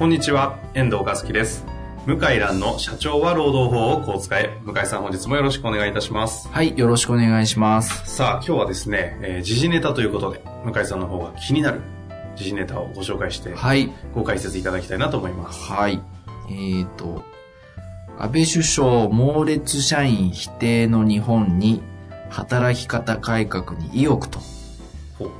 こんにちは、遠藤和樹です。向井蘭の社長は労働法をこう使え。向井さん本日もよろしくお願いいたします。はい、よろしくお願いします。さあ、今日はですね、えー時事ネタということで、向井さんの方が気になる時事ネタをご紹介して、はい、ご解説いただきたいなと思います。はい。えーと、安倍首相猛烈社員否定の日本に働き方改革に意欲と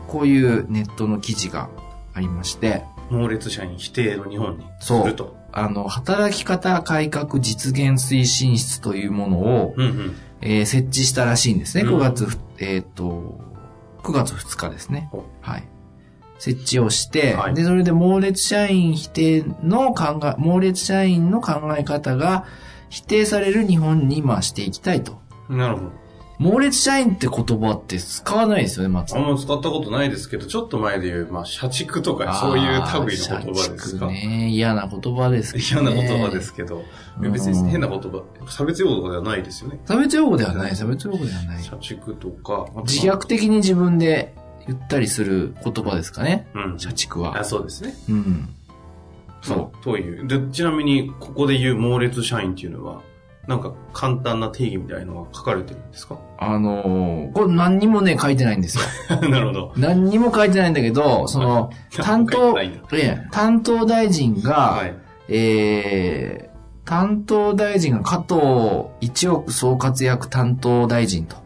こういうネットの記事がありまして、猛烈社員否定の日本にすそうると。あの、働き方改革実現推進室というものを、うんうん。えー設置したらしいんですね。うん9月ふ、えっ、と、9月2日ですねほ。はい。設置をして、はいで、それで猛烈社員否定の考え、猛烈社員の考え方が否定される日本にまあしていきたいと。なるほど。猛烈社員って言葉って使わないですよね、松あんま使ったことないですけど、ちょっと前で言う、まあ、社畜とかそういう類の言葉ですか？ね。嫌な言葉です、ね。嫌な言葉ですけど、うん別に変な言葉、差別用語ではないですよね。差別用語ではない、差別用語ではない。社畜とか、自虐的に自分で言ったりする言葉ですかね。うん。社畜はあ、。そうですね。うん。そう。という。で、ちなみに、ここで言う猛烈社員っていうのは、なんか簡単な定義みたいのが書かれてるんですか？あのーこれ何にもね、書いてないんですよ。なるほど。何にも書いてないんだけど、その、担当担当大臣が、はい。えー担当大臣が加藤一億総活躍担当大臣と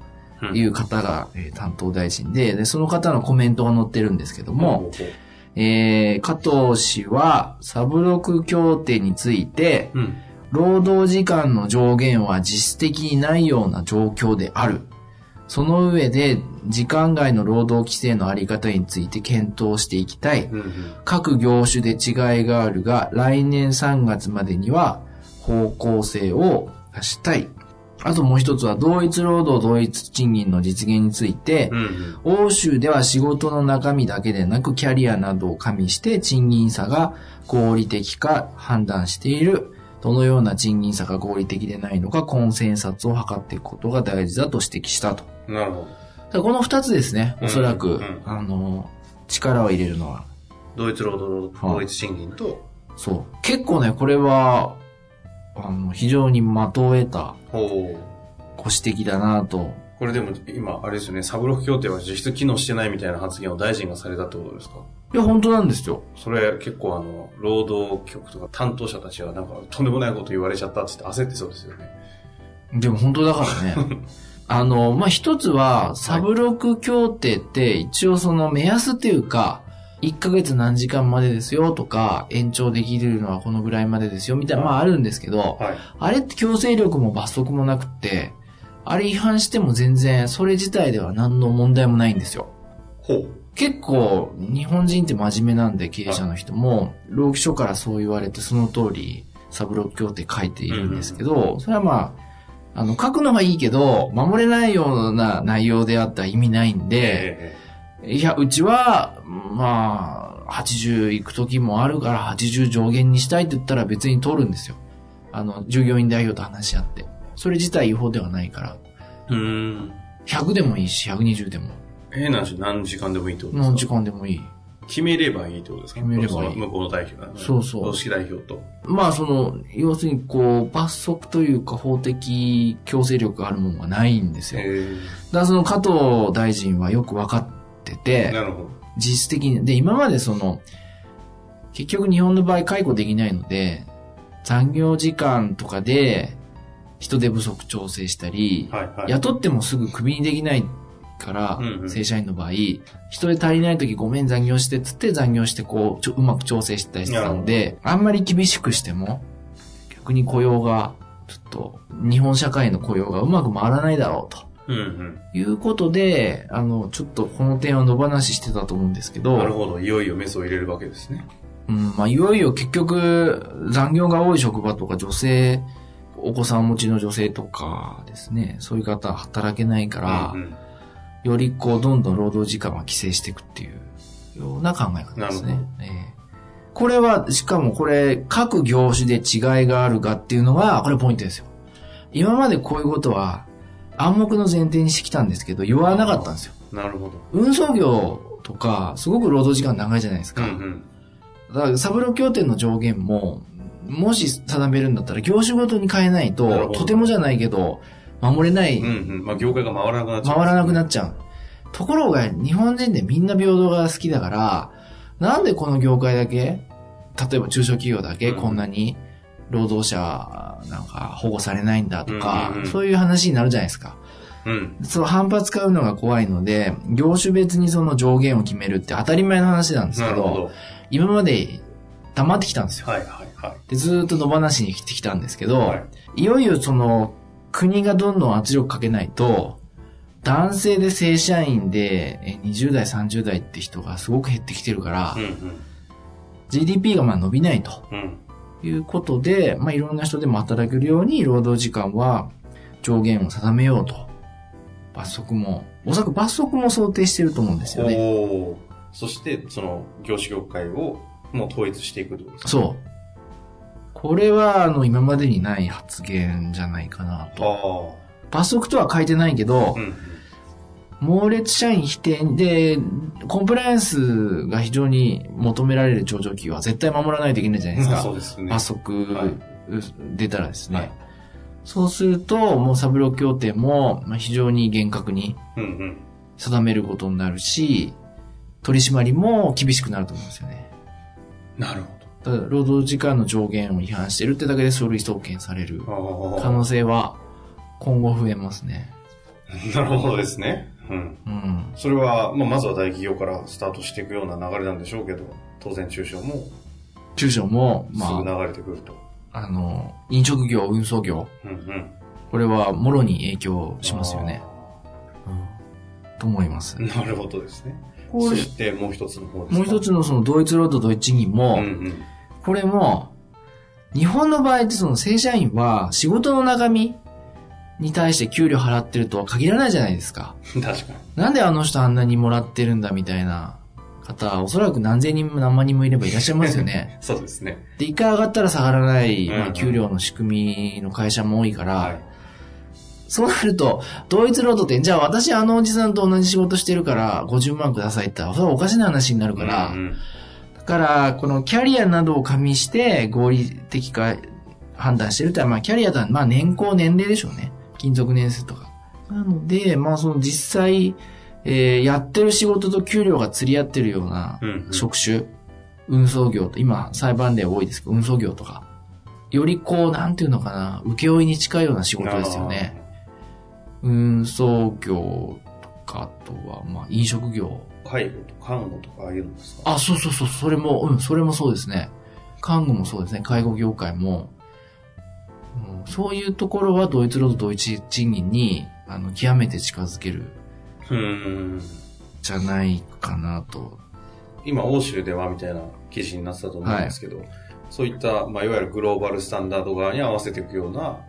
いう方が、えー担当大臣でで、その方のコメントが載ってるんですけども、えー加藤氏はサブロク協定について、ううん。労働時間の上限は実質的にないような状況である。その上で、時間外の労働規制のあり方について検討していきたい。うんうん。各業種で違いがあるが、来年3月までには方向性を出したい。あともう一つは、同一労働同一賃金の実現についてう、んうん。欧州では仕事の中身だけでなくキャリアなどを加味して賃金差が合理的か判断している。どのような賃金差が合理的でないのかコンセンサスを図っていくことが大事だと指摘したと。なるほど。この二つですね、おそらく、うんうんあの、力を入れるのは。同一労働同一賃金と、そう。結構ね、これは、あの、非常に的を得た。ご指摘だなと。これでも今、あれですよね、サブロク協定は実質機能してないみたいな発言を大臣がされたってことですか？いや、本当なんですよ。それ結構あの、労働局とか担当者たちはなんかとんでもないこと言われちゃったって言って焦ってそうですよね。でも本当だからね。あの、まあ、一つは、サブロク協定って一応その目安っていうか、1ヶ月何時間までですよとか、延長できるのはこのぐらいまでですよみたいな、まああるんですけど、はい。あれって強制力も罰則もなくって、あれ違反しても全然それ自体では何の問題もないんですよ。ほう。結構、日本人って真面目なんで、経営者の人も、労基署からそう言われて、その通り、サブロック協定書いているんですけど、それはまあ、あの、書くのはいいけど、守れないような内容であったら意味ないんで、えいや、うちは、まあ、80行く時もあるから、80上限にしたいって言ったら別に取るんですよ。あの、従業員代表と話し合って。それ自体違法ではないから、えうーん。100でもいいし、120でも、変な話、何時間でもいいってことですか？何時間でもいい。決めればいいってことですか？決めればいい向こうの代表が。そうそう公式代表と。まあその、要するにこう、罰則というか法的強制力があるものがないんですよ。だかえらその加藤大臣はよく分かってえて、なるほど。実質的に、で、今までその、結局日本の場合解雇できないので、残業時間とかで人手不足調整したり、はいはい。雇ってもすぐクビにできないから、うんうん正社員の場合、人手足りない時ごめん残業してっつって残業してこう、ちょうまく調整してたりしてたんで、あんまり厳しくしても、逆に雇用が、ちょっと、日本社会の雇用がうまく回らないだろうと。うんうん。いうことで、あの、ちょっとこの点を野放ししてたと思うんですけど、なるほど。いよいよメスを入れるわけですね。うん、まあ、いよいよ結局、残業が多い職場とか女性、お子さん持ちの女性とかですね、そういう方は働けないから、うんうんよりこう、どんどん労働時間は規制していくっていうような考え方ですね。ええこれは、しかもこれ、各業種で違いがあるかっていうのが、これポイントですよ。今までこういうことは、暗黙の前提にしてきたんですけど、言わなかったんですよ。なるほど。運送業とか、すごく労働時間長いじゃないですか。うんうん。だから、サブロ協定の上限も、もし定めるんだったら、業種ごとに変えないと、とてもじゃないけど、守れない、うんうん。まあ、業界が回らなくなっちゃう。回らなくなっちゃう。ところが、日本人でみんな平等が好きだから、なんでこの業界だけ、例えば中小企業だけうんこんなに労働者なんか保護されないんだとか、うんうんうんそういう話になるじゃないですか。うん。その反発買うのが怖いので、業種別にその上限を決めるって当たり前の話なんですけど、ど。今まで黙ってきたんですよ。はいはいはい。でずーっと野放しに来てきたんですけど、はいい、よいよその国がどんどん圧力かけないと、男性で正社員でえ20代、30代って人がすごく減ってきてるから、うん GDP がまあ伸びないとうん。うん。いうことで、まあいろんな人でも働けるように労働時間は上限を定めようと。罰則も、おそらく罰則も想定してると思うんですよね。そして、その、業種業界をもう統一していくとですか？そう。これは、あの、今までにない発言じゃないかなと。あ罰則とは書いてないけどあ。う、ん。猛烈社員否定で、コンプライアンスが非常に求められる上場企業は絶対守らないといけないじゃないですまあか。そうですね。罰則、はい出たらですね。はいそうすると、もうサブロ協定もまあ非常に厳格に。定めることになるし、取り締まりも厳しくなると思うんですよね。なるただ労働時間の上限を違反してるってだけで書類送検される。可能性は今後増えますね。なるほどですね。うん。うん。それは、まあ、まずは大企業からスタートしていくような流れなんでしょうけど、当然中小も中小も、すまぐ流れてくると。あ、あの、飲食業、運送業、うんうん。これはもろに影響しますよね。と思います。なるほどですね。そしてもう一つの方ですか？もう一つのその同一労働同一賃金も、うんうん。これも、日本の場合ってその正社員は仕事の中身に対して給料払ってるとは限らないじゃないですか。確かに。なんであの人あんなにもらってるんだみたいな方、おそらく何千人も何万人もいればいらっしゃいますよね。そうですね。で、一回上がったら下がらない、まあ、給料の仕組みの会社も多いから、はい。そうなると、同一労働って、じゃあ私あのおじさんと同じ仕事してるから50万くださいって言ったら、それはおかしな話になるから、うんうんだから、このキャリアなどを加味して合理的か判断してるってまあキャリアとは、まあ年功年齢でしょうね。勤続年数とか。なので、まあその実際、えーやってる仕事と給料が釣り合ってるようなうんうん職種、運送業と、今裁判例多いですけど、運送業とか、よりこう、なんていうのかな、請負に近いような仕事ですよね。運送業とか、あとは、まあ飲食業。介護と看護とかああいうのですか？あ、そうそうそう、それも、うん、それもそうですね。看護もそうですね、介護業界も。うんそういうところは同一労働同一賃金に、あの、極めて近づける、うーん。じゃないかなと。今、欧州ではみたいな記事になってたと思うんですけど、そういった、まあ、いわゆるグローバルスタンダード側に合わせていくような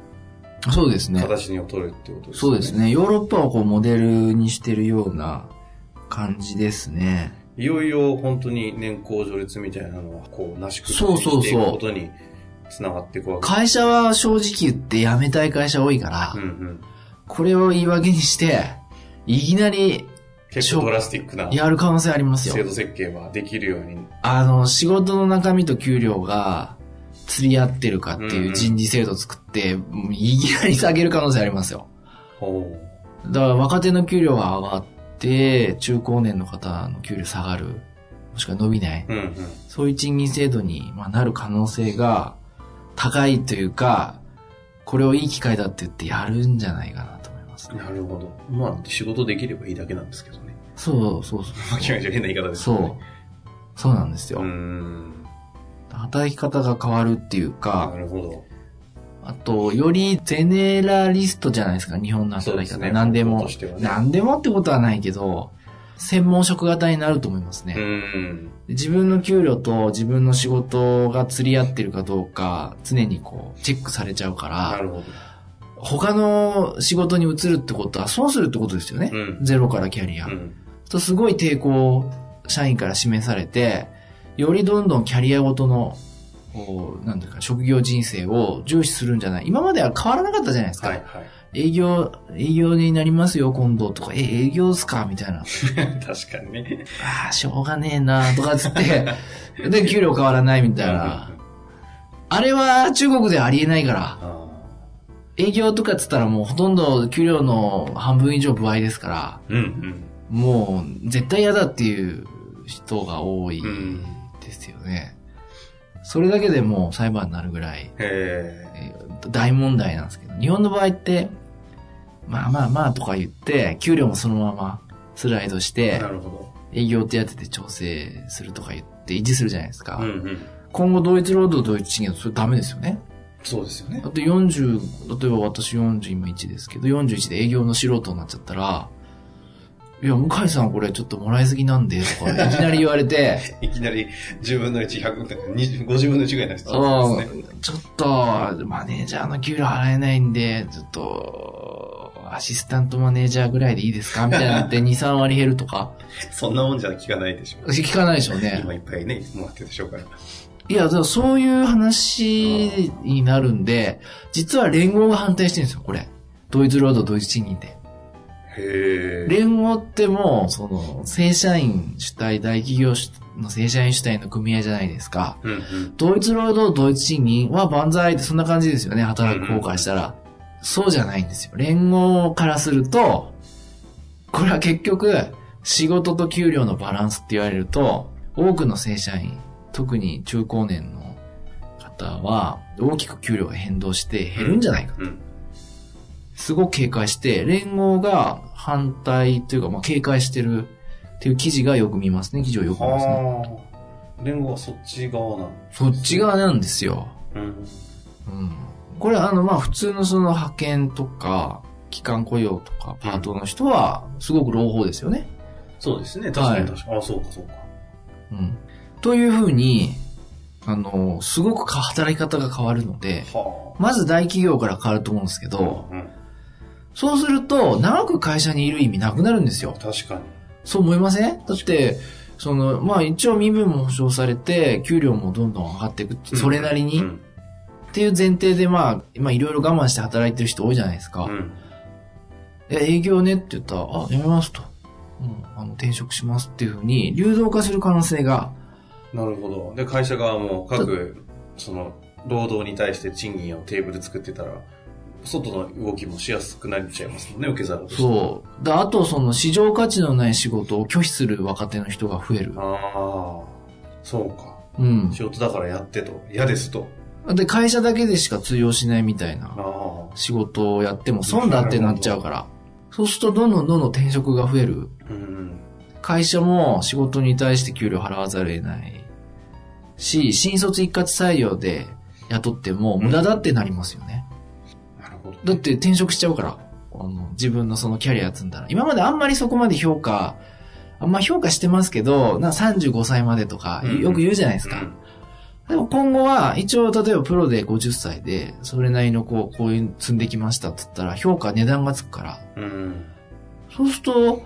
そうですね。形にを取るってことですね。そうです。ね。ヨーロッパをこうモデルにしてるような感じですね。いよいよ本当に年功序列みたいなのは、こう、なし崩そうそうそうしていくことにつながっていくわけ会社は正直言って辞めたい会社多いから、うんうん。これを言い訳にして、いきなり結構ドラスティックなやる可能性ありますよ制。度設計はできるように。あの、仕事の中身と給料が釣り合ってるかっていう人事制度作って、もういきなり下げる可能性ありますよ。ほだから若手の給料が上がって、中高年の方の給料下がる。もしくは伸びない。う。うんうん。そういう賃金制度にまあなる可能性が高いというか、これをいい機会だって言ってやるんじゃないかなと思いますね。なるほど。まあ、仕事できればいいだけなんですけどね。そうそうそう。まあ、気持ち変な言い方ですけそう。そうなんですよ。働き方が変わるっていうかな、るほど。あと、よりゼネラリストじゃないですか、日本の働き方。何でもね何でもってことはないけど、専門職型になると思いますね。うん。自分の給料と自分の仕事が釣り合ってるかどうか、常にこう、チェックされちゃうから。他の仕事に移るってことは損するってことですよね。うんゼロからキャリア。うん。とすごい抵抗を社員から示されて、よりどんどんキャリアごとの、こうなんていうか、職業人生を重視するんじゃない今までは変わらなかったじゃないですか。はいはい。営業、営業になりますよ、今度とか、え、営業っすかみたいな。確かにね。ああ、しょうがねえな、とかつって、で、給料変わらないみたいな。あれは中国ではありえないから。あ営業とかっつったらもうほとんど給料の半分以上部合ですから、ーうんもう絶対嫌だっていう人が多いうん。ですよね。それだけでもう裁判になるぐらい大問題なんですけど、日本の場合って、まあまあまあとか言って、給料もそのままスライドして営業手当で調整するとか言って維持するじゃないですか。ど。うんうん。今後同一労働同一賃金はそれダメですよね。そうですよねだ。って40、例えば私40今1ですけど、41で営業の素人になっちゃったら、いや、向井さんこれちょっともらいすぎなんで、とか、いきなり言われて、いきなり10分の1、100、20 50分の1ぐらいになりうそうですね。ん、ちょっと、マネージャーの給料払えないんで、ちょっと、アシスタントマネージャーぐらいでいいですか？みたいになって2、3割減るとか、そんなもんじゃ聞かないでしょ。聞かないでしょうね。今いっぱいね、もらってるでしょうから。いや、そういう話になるんで、実は連合が反対してるんですよ、これ。同一労働同一賃金で。へえ。連合ってもう、その、正社員主体、大企業主の正社員主体の組合じゃないですか。うんうん。同一労働同一賃金は万歳ってそんな感じですよね、働く方からしたら。そうじゃないんですよ。連合からすると、これは結局、仕事と給料のバランスって言われると、多くの正社員、特に中高年の方は、大きく給料が変動して減るんじゃないか。うん。すごく警戒して、連合が反対というか、まあ、警戒してるっていう記事がよく見ますね。記事をよく見ますね。はあ。連合はそっち側なの。そっち側なんですよ。うん。うん。これあの、まあ、普通のその派遣とか、期間雇用とか、パートの人は、すごく朗報ですよね。そうですね。確かに確かに。あ、そうかそうか。うん。というふうに、あの、すごくか働き方が変わるので、はまず大企業から変わると思うんですけあ。ど、うん。そうすると、長く会社にいる意味なくなるんですよ。確かに。そう思いません？だって、その、まあ一応身分も保証されて、給料もどんどん上がっていく。それなりに。っうん。ていう前提で、まあ、今いろいろ我慢して働いてる人多いじゃないですか。うん。え営業ねって言ったら、あ、やめますと。うん、あの、転職しますっていうふうに、流動化する可能性が、なるほど。で、会社側も各、その、労働に対して賃金をテーブル作ってたら、外の動きもしやすくなっちゃいますもんね、受け皿として。そう。で、あと、その、市場価値のない仕事を拒否する若手の人が増える。ああ、そうか。うん。仕事だからやってと。嫌ですと。で、会社だけでしか通用しないみたいなああ。仕事をやっても損だってなっちゃうから。そうすると、どんどんどんどん転職が増える。うん。会社も仕事に対して給料払わざるを得ないし、新卒一括採用で雇っても無駄だってなりますよね。だって転職しちゃうから、あの自分のそのキャリア積んだら。今まであんまりそこまで評価、あんま評価してますけど、な35歳までとかうんよく言うじゃないですか。うんでも今後は、一応例えばプロで50歳で、それなりのこう、こういう積んできましたって言ったら、評価値段がつくから、うん。そうすると、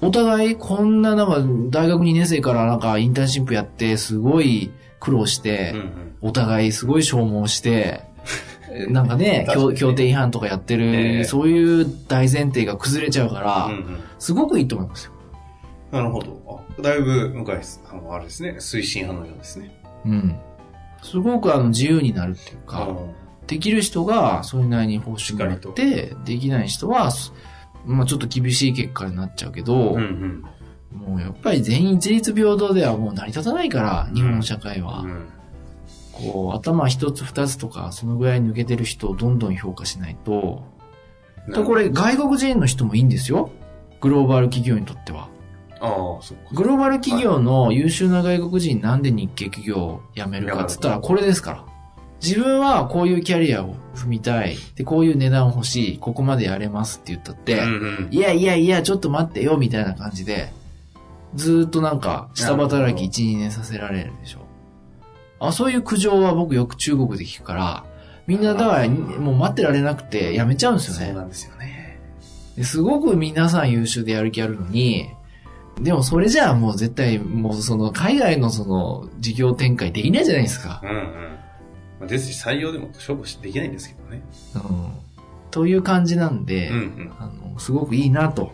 お互いこんななんか大学2年生からなんかインターンシップやってすごい苦労して。お互いすごい消耗して、なんかね、協協定違反とかやってる、ええそういう大前提が崩れちゃうから、うんうんすごくいいと思いますよ。なるほど。あだいぶ、向井さんはあれですね、推進派のようですね。うん。すごくあの自由になるっていうか、うんできる人がそれなりに報酬もらって、できない人は、まあちょっと厳しい結果になっちゃうけど、うんうん。もうやっぱり全員一律平等ではもう成り立たないから、日本の社会は。うんこう、頭一つ二つとか、そのぐらい抜けてる人をどんどん評価しないと。でこれ、外国人の人もいいんですよ。グローバル企業にとっては。ああ、そっか。グローバル企業の優秀な外国人なんで日系企業を辞めるかっつったらこれですから。自分はこういうキャリアを踏みたい。で、こういう値段欲しい。ここまでやれますって言ったって、うんうんいやいやいや、ちょっと待ってよ、みたいな感じで、ずーっとなんか、下働き1、2年させられるでしょ。あ、そういう苦情は僕よく中国で聞くから、みんなだから、もう待ってられなくてやめちゃうんですよね。そうなんですよね。ですごく皆さん優秀でやる気あるのに、でもそれじゃあもう絶対、もうその海外のその事業展開できないじゃないですか。うんうん。まあですし、採用でも勝負しできないんですけどね。うん。という感じなんで、うんうん。あの、すごくいいなと。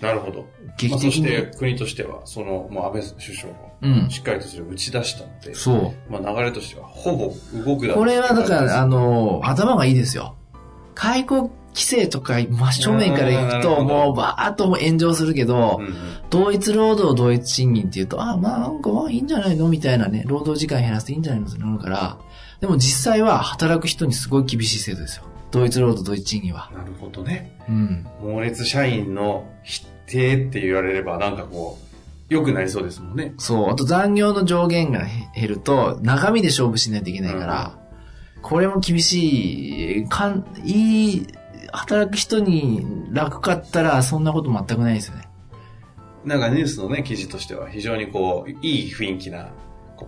なるほど。まあ、そ劇的に。して国としては、その、もう安倍首相がうん。しっかりとそれを打ち出したので、そう。まあ流れとしては、ほぼ動くだこれはだから、あの、の、頭がいいですよ。解雇規制とか真正面から行くと、もうバーッと炎上するけど、うんうん同一労働同一賃金っていうと、あまあなんかまあいいんじゃないの？みたいなね、労働時間減らしていいんじゃないの？ってなるから、でも実際は働く人にすごい厳しい制度ですよ。同一労働同一賃金は。なるほどね。うん。猛烈社員の否定って言われれば、なんかこう、良くなりそうですもんね。そう。あと残業の上限が減ると、中身で勝負しないといけないから、これも厳しい、かん、いい、働く人に楽かったら、そんなこと全くないですよね。なんかニュースのね、記事としては非常にこう、いい雰囲気な、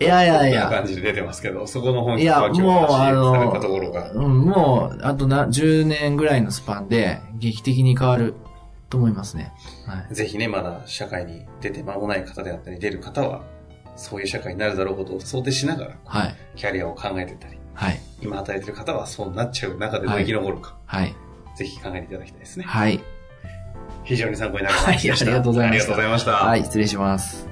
いやいやいや感じで出てますけど、そこの本質は今日もう、あ発信されのたところが、、うん、もう、あとな、10年ぐらいのスパンで、劇的に変わると思いますね。はい。ぜひね、まだ社会に出て間もない方であったり、出る方は、そういう社会になるだろうことを想定しながら、はい。キャリアを考えてたり、はい。今働いてる方はそうなっちゃう中でどう生き残るか、はい。ぜひ考えていただきたいですね。はい。非常に参考になる話でした。はいありがとうございましたありがとうございました。はい、失礼します。